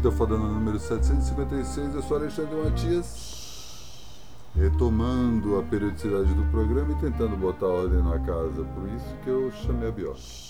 Pidofodana número 756, eu sou Alexandre Matias, retomando a periodicidade do programa e tentando botar ordem na casa, por isso que eu chamei a Biote.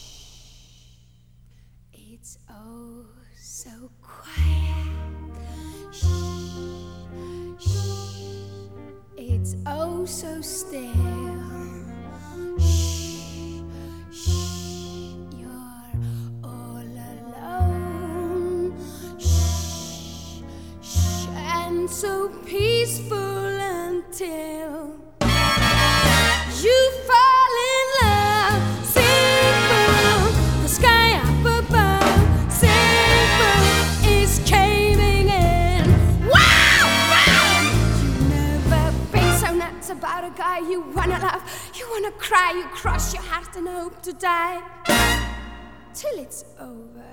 over.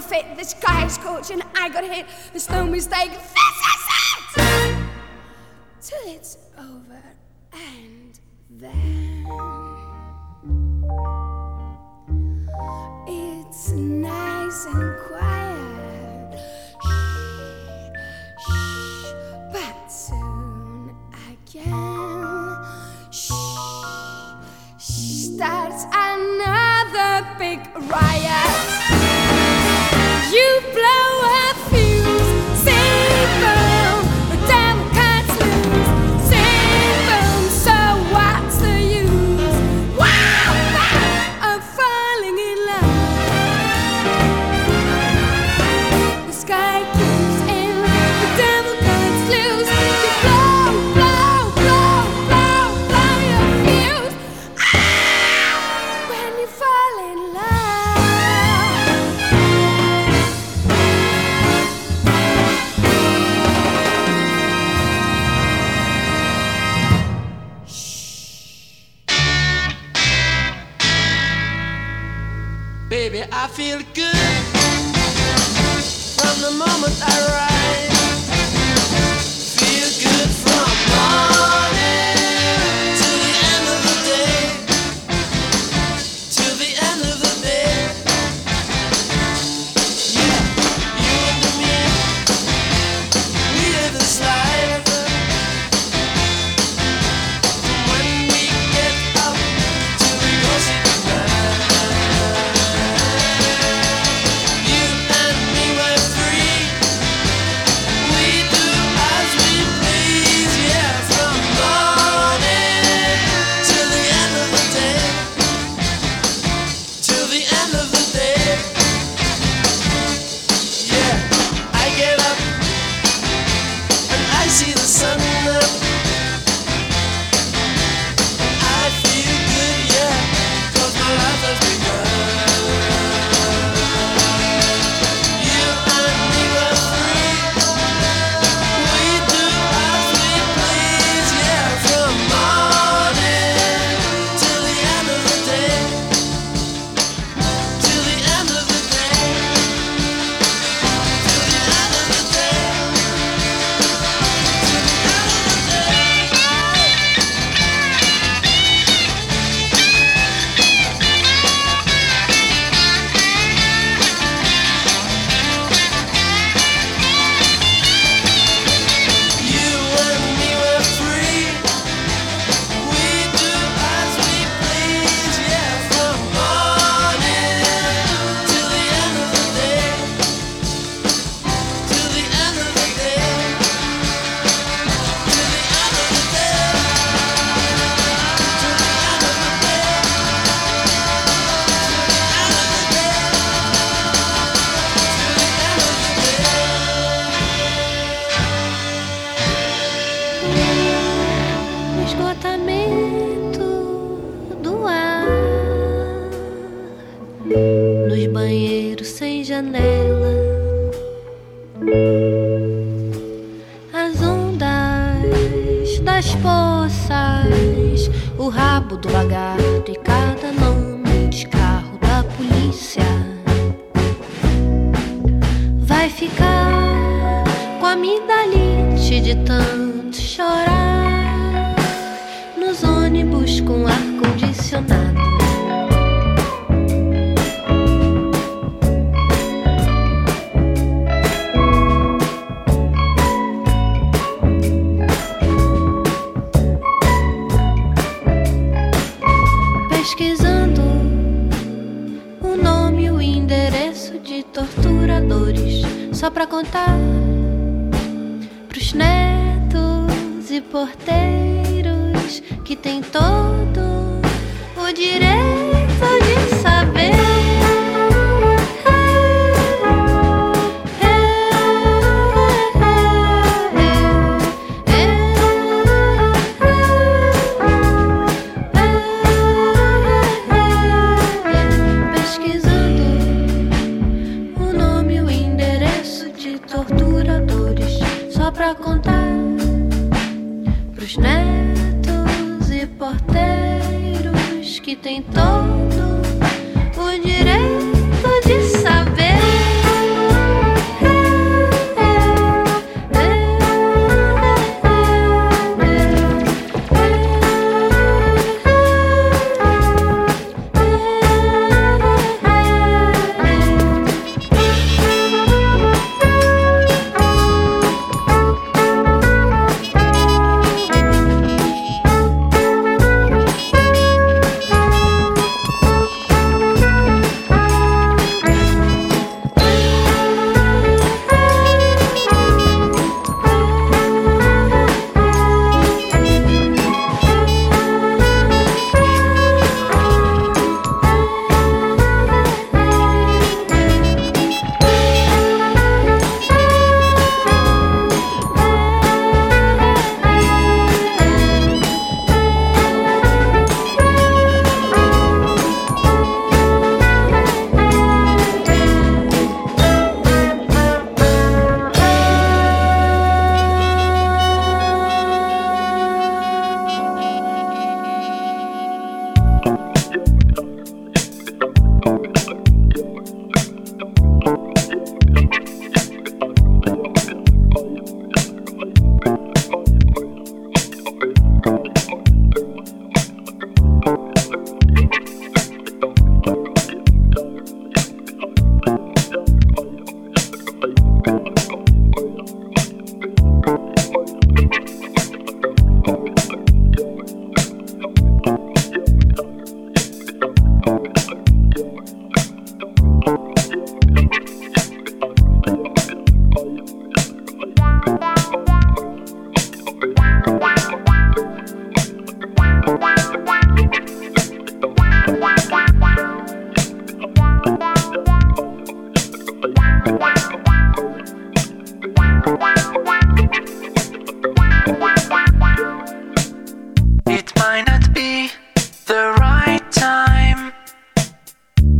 got fit, this guy's coaching, I got hit, there's no mistake, this is it! Till it's over and then. It's nice and quiet, shh, shh, but soon again, shh, shh. Starts another big riot you blow feel good from the moment I arrive. Só pra contar pros netos e porteiros que tem todo o direito de saber.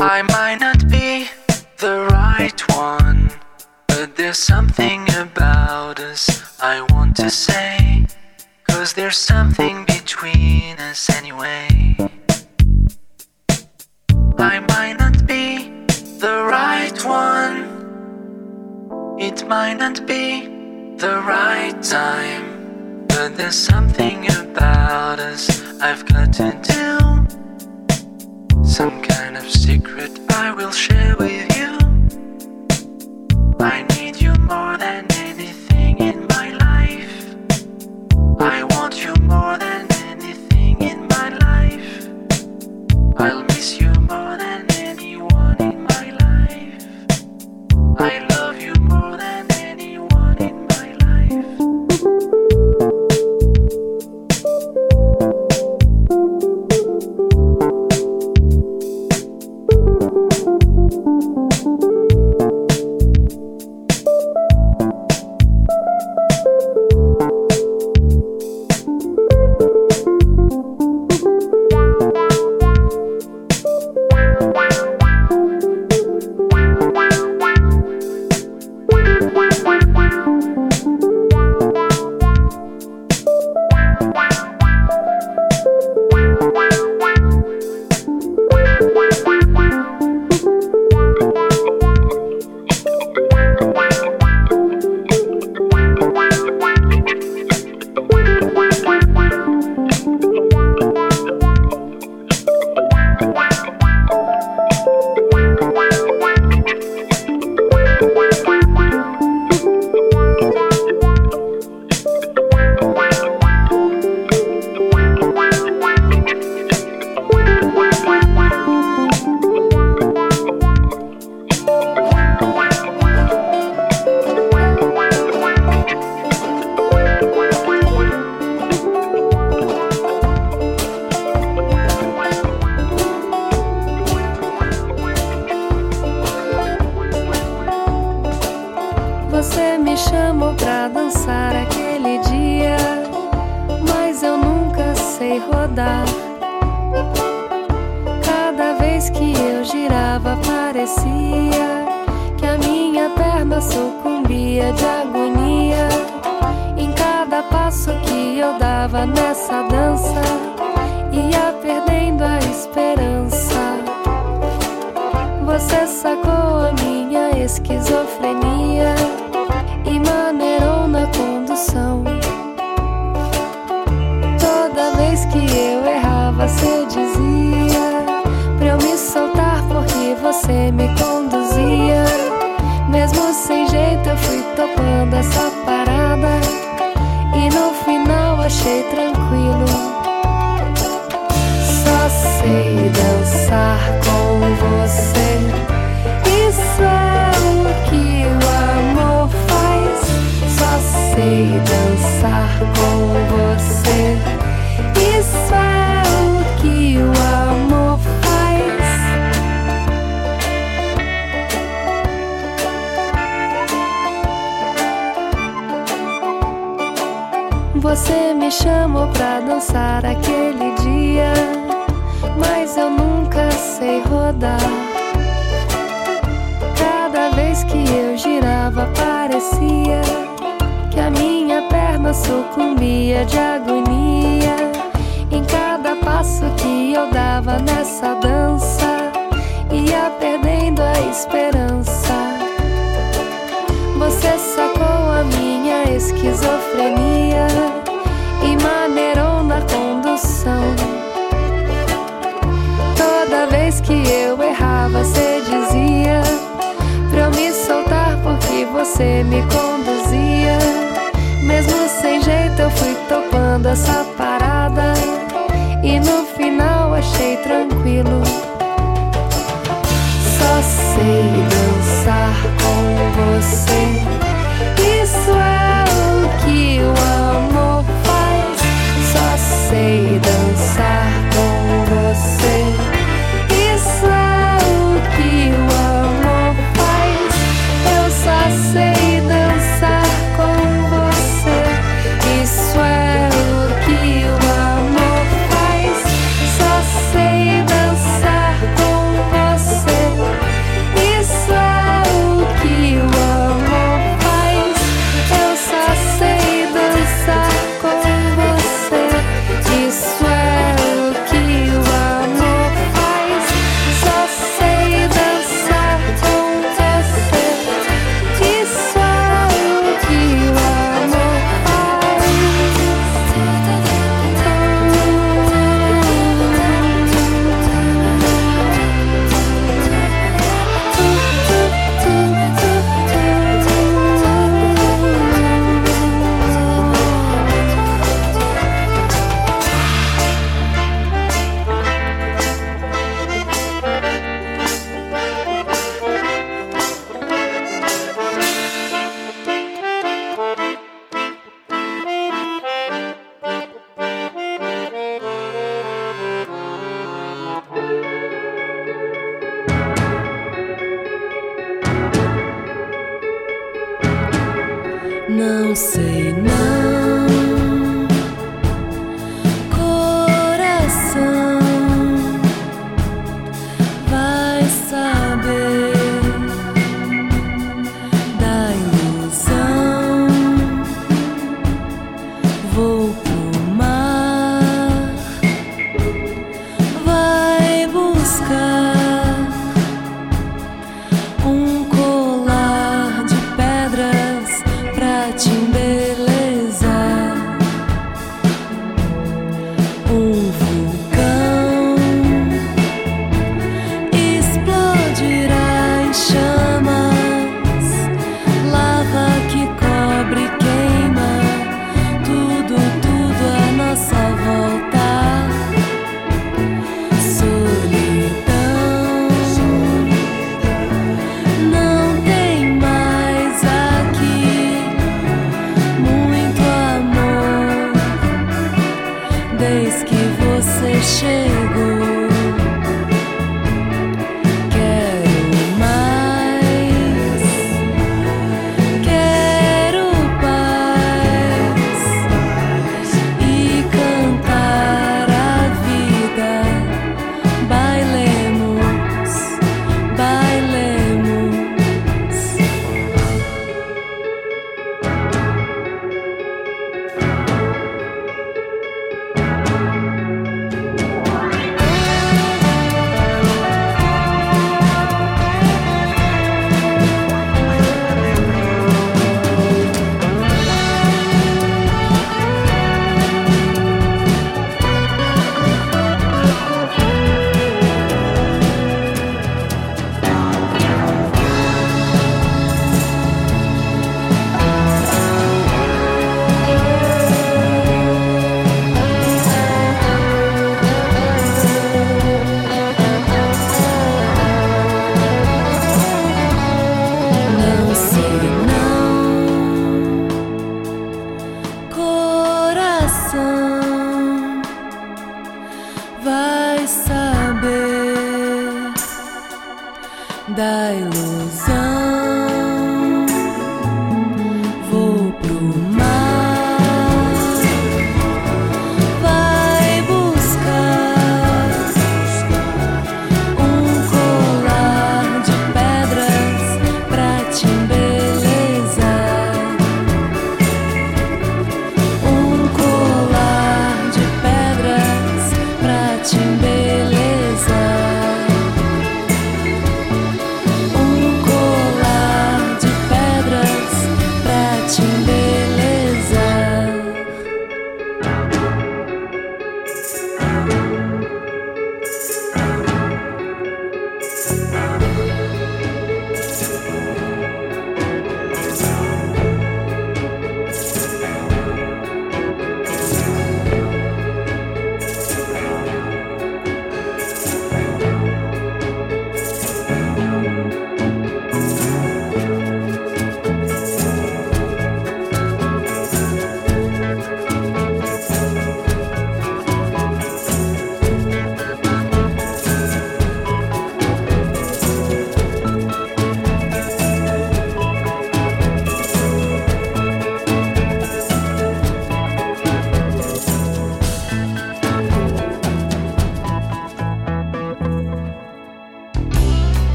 I might not be the right one. But there's something about us I want to say. Cause there's something between us anyway. I might not be the right one. It might not be the right time. But there's something about us I've got to do. Sei rodar. Cada vez que eu girava, parecia que a minha perna sucumbia de agonia. Em cada passo que eu dava nessa dança, ia perdendo a esperança. Você sacou a minha esquizofrenia topando essa parada e no final achei tranquilo. Só sei dançar com você. Isso é o que o amor faz. Só sei dançar com você. Você me chamou pra dançar aquele dia, mas eu nunca sei rodar. Cada vez que eu girava, parecia que a minha perna sucumbia de agonia. Em cada passo que eu dava nessa dança, ia perdendo a esperança. Você sacou a minha esquizofrenia na condução. Toda vez que eu errava, você dizia pra eu me soltar porque você me conduzia. Mesmo sem jeito, eu fui topando essa parada e no final achei tranquilo. Só sei dançar com você. Isso é o que o amor faz. Só sei dançar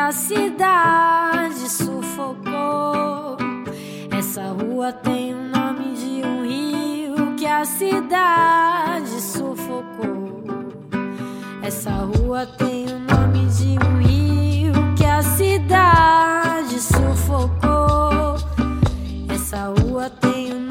a cidade sufocou. Essa rua tem o nome de um rio que a cidade sufocou. Essa rua tem o nome de um rio que a cidade sufocou. Essa rua tem o nome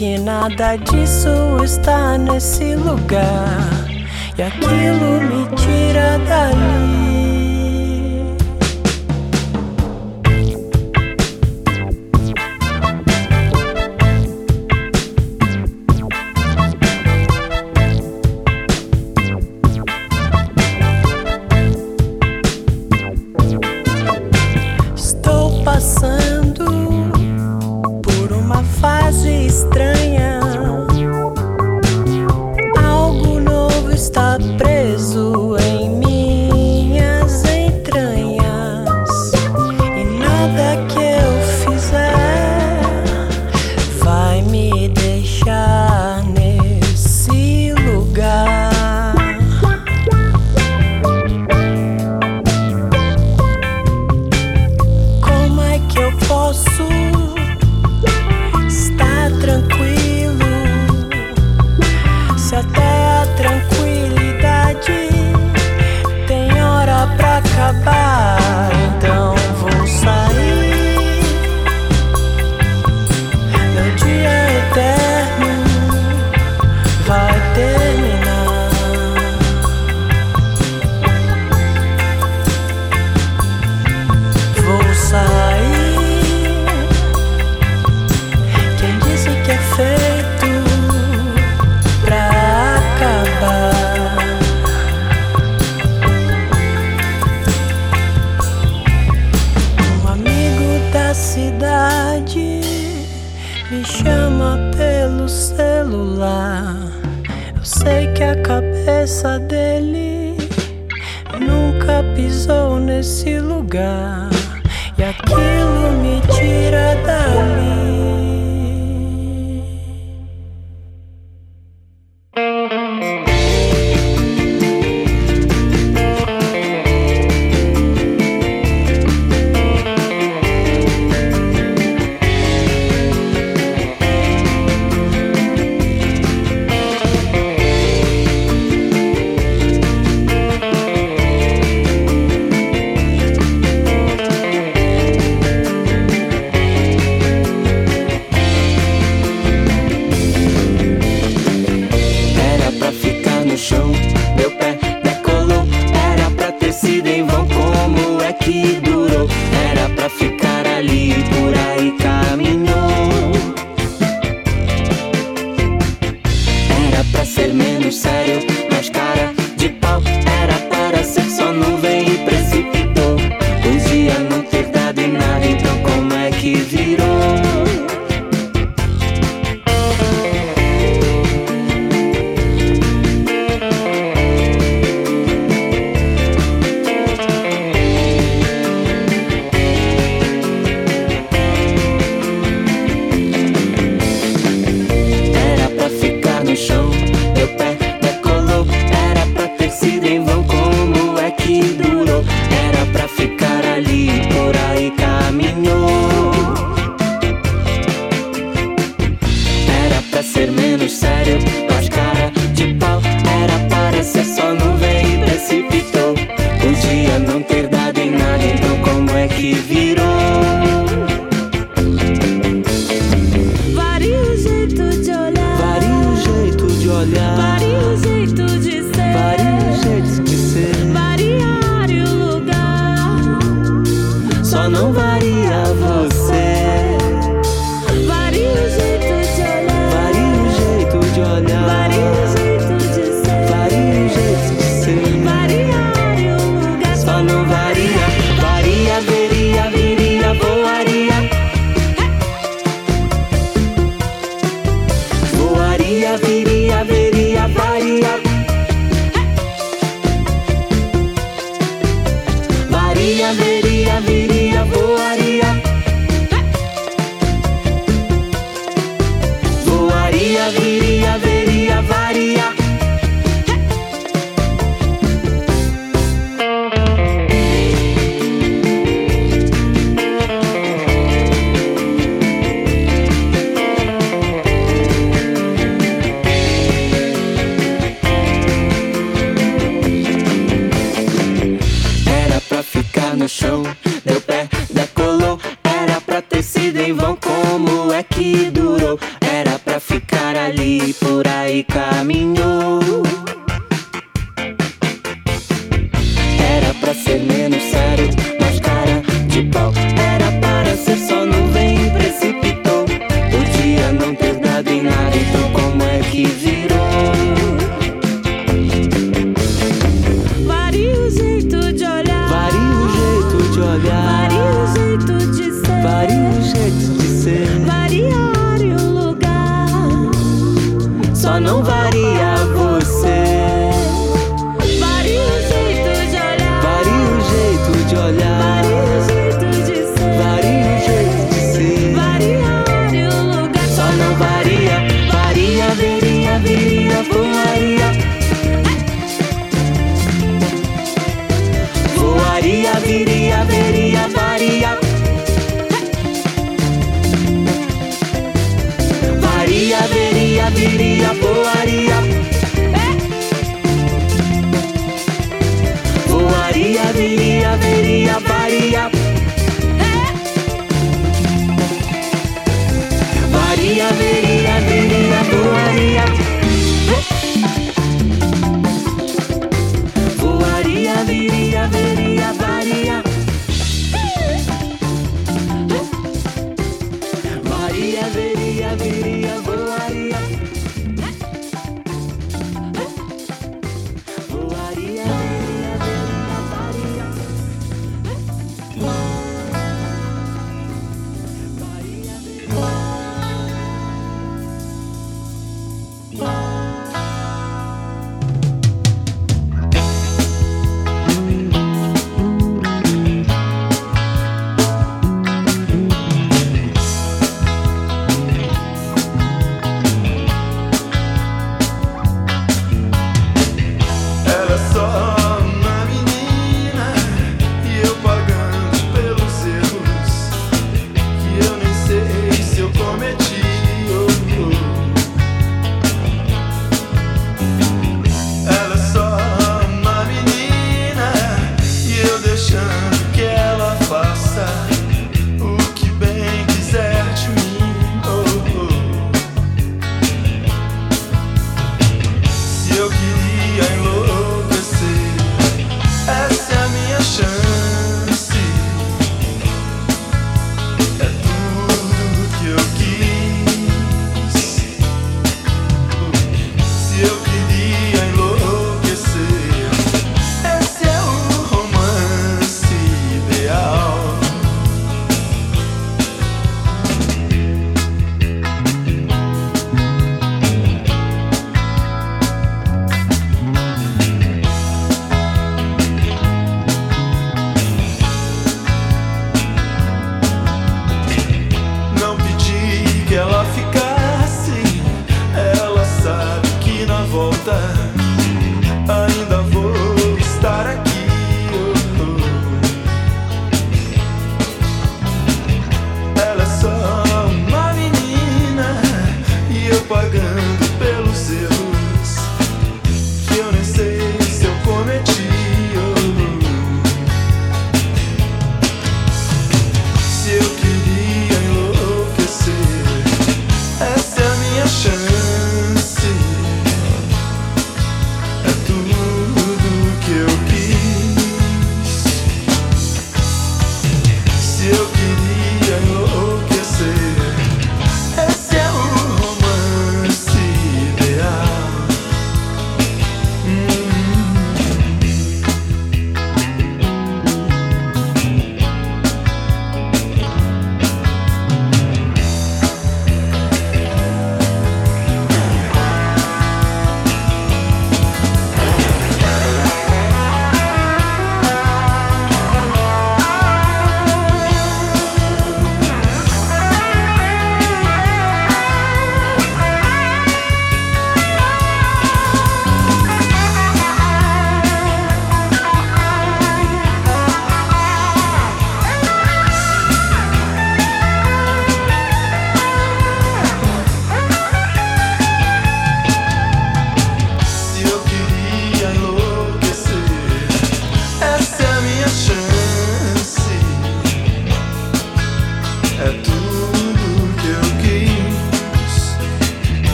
que nada disso está nesse lugar e aquilo me tira dali.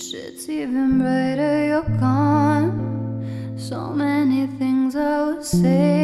shit's even brighter, you're gone. So many things I would say.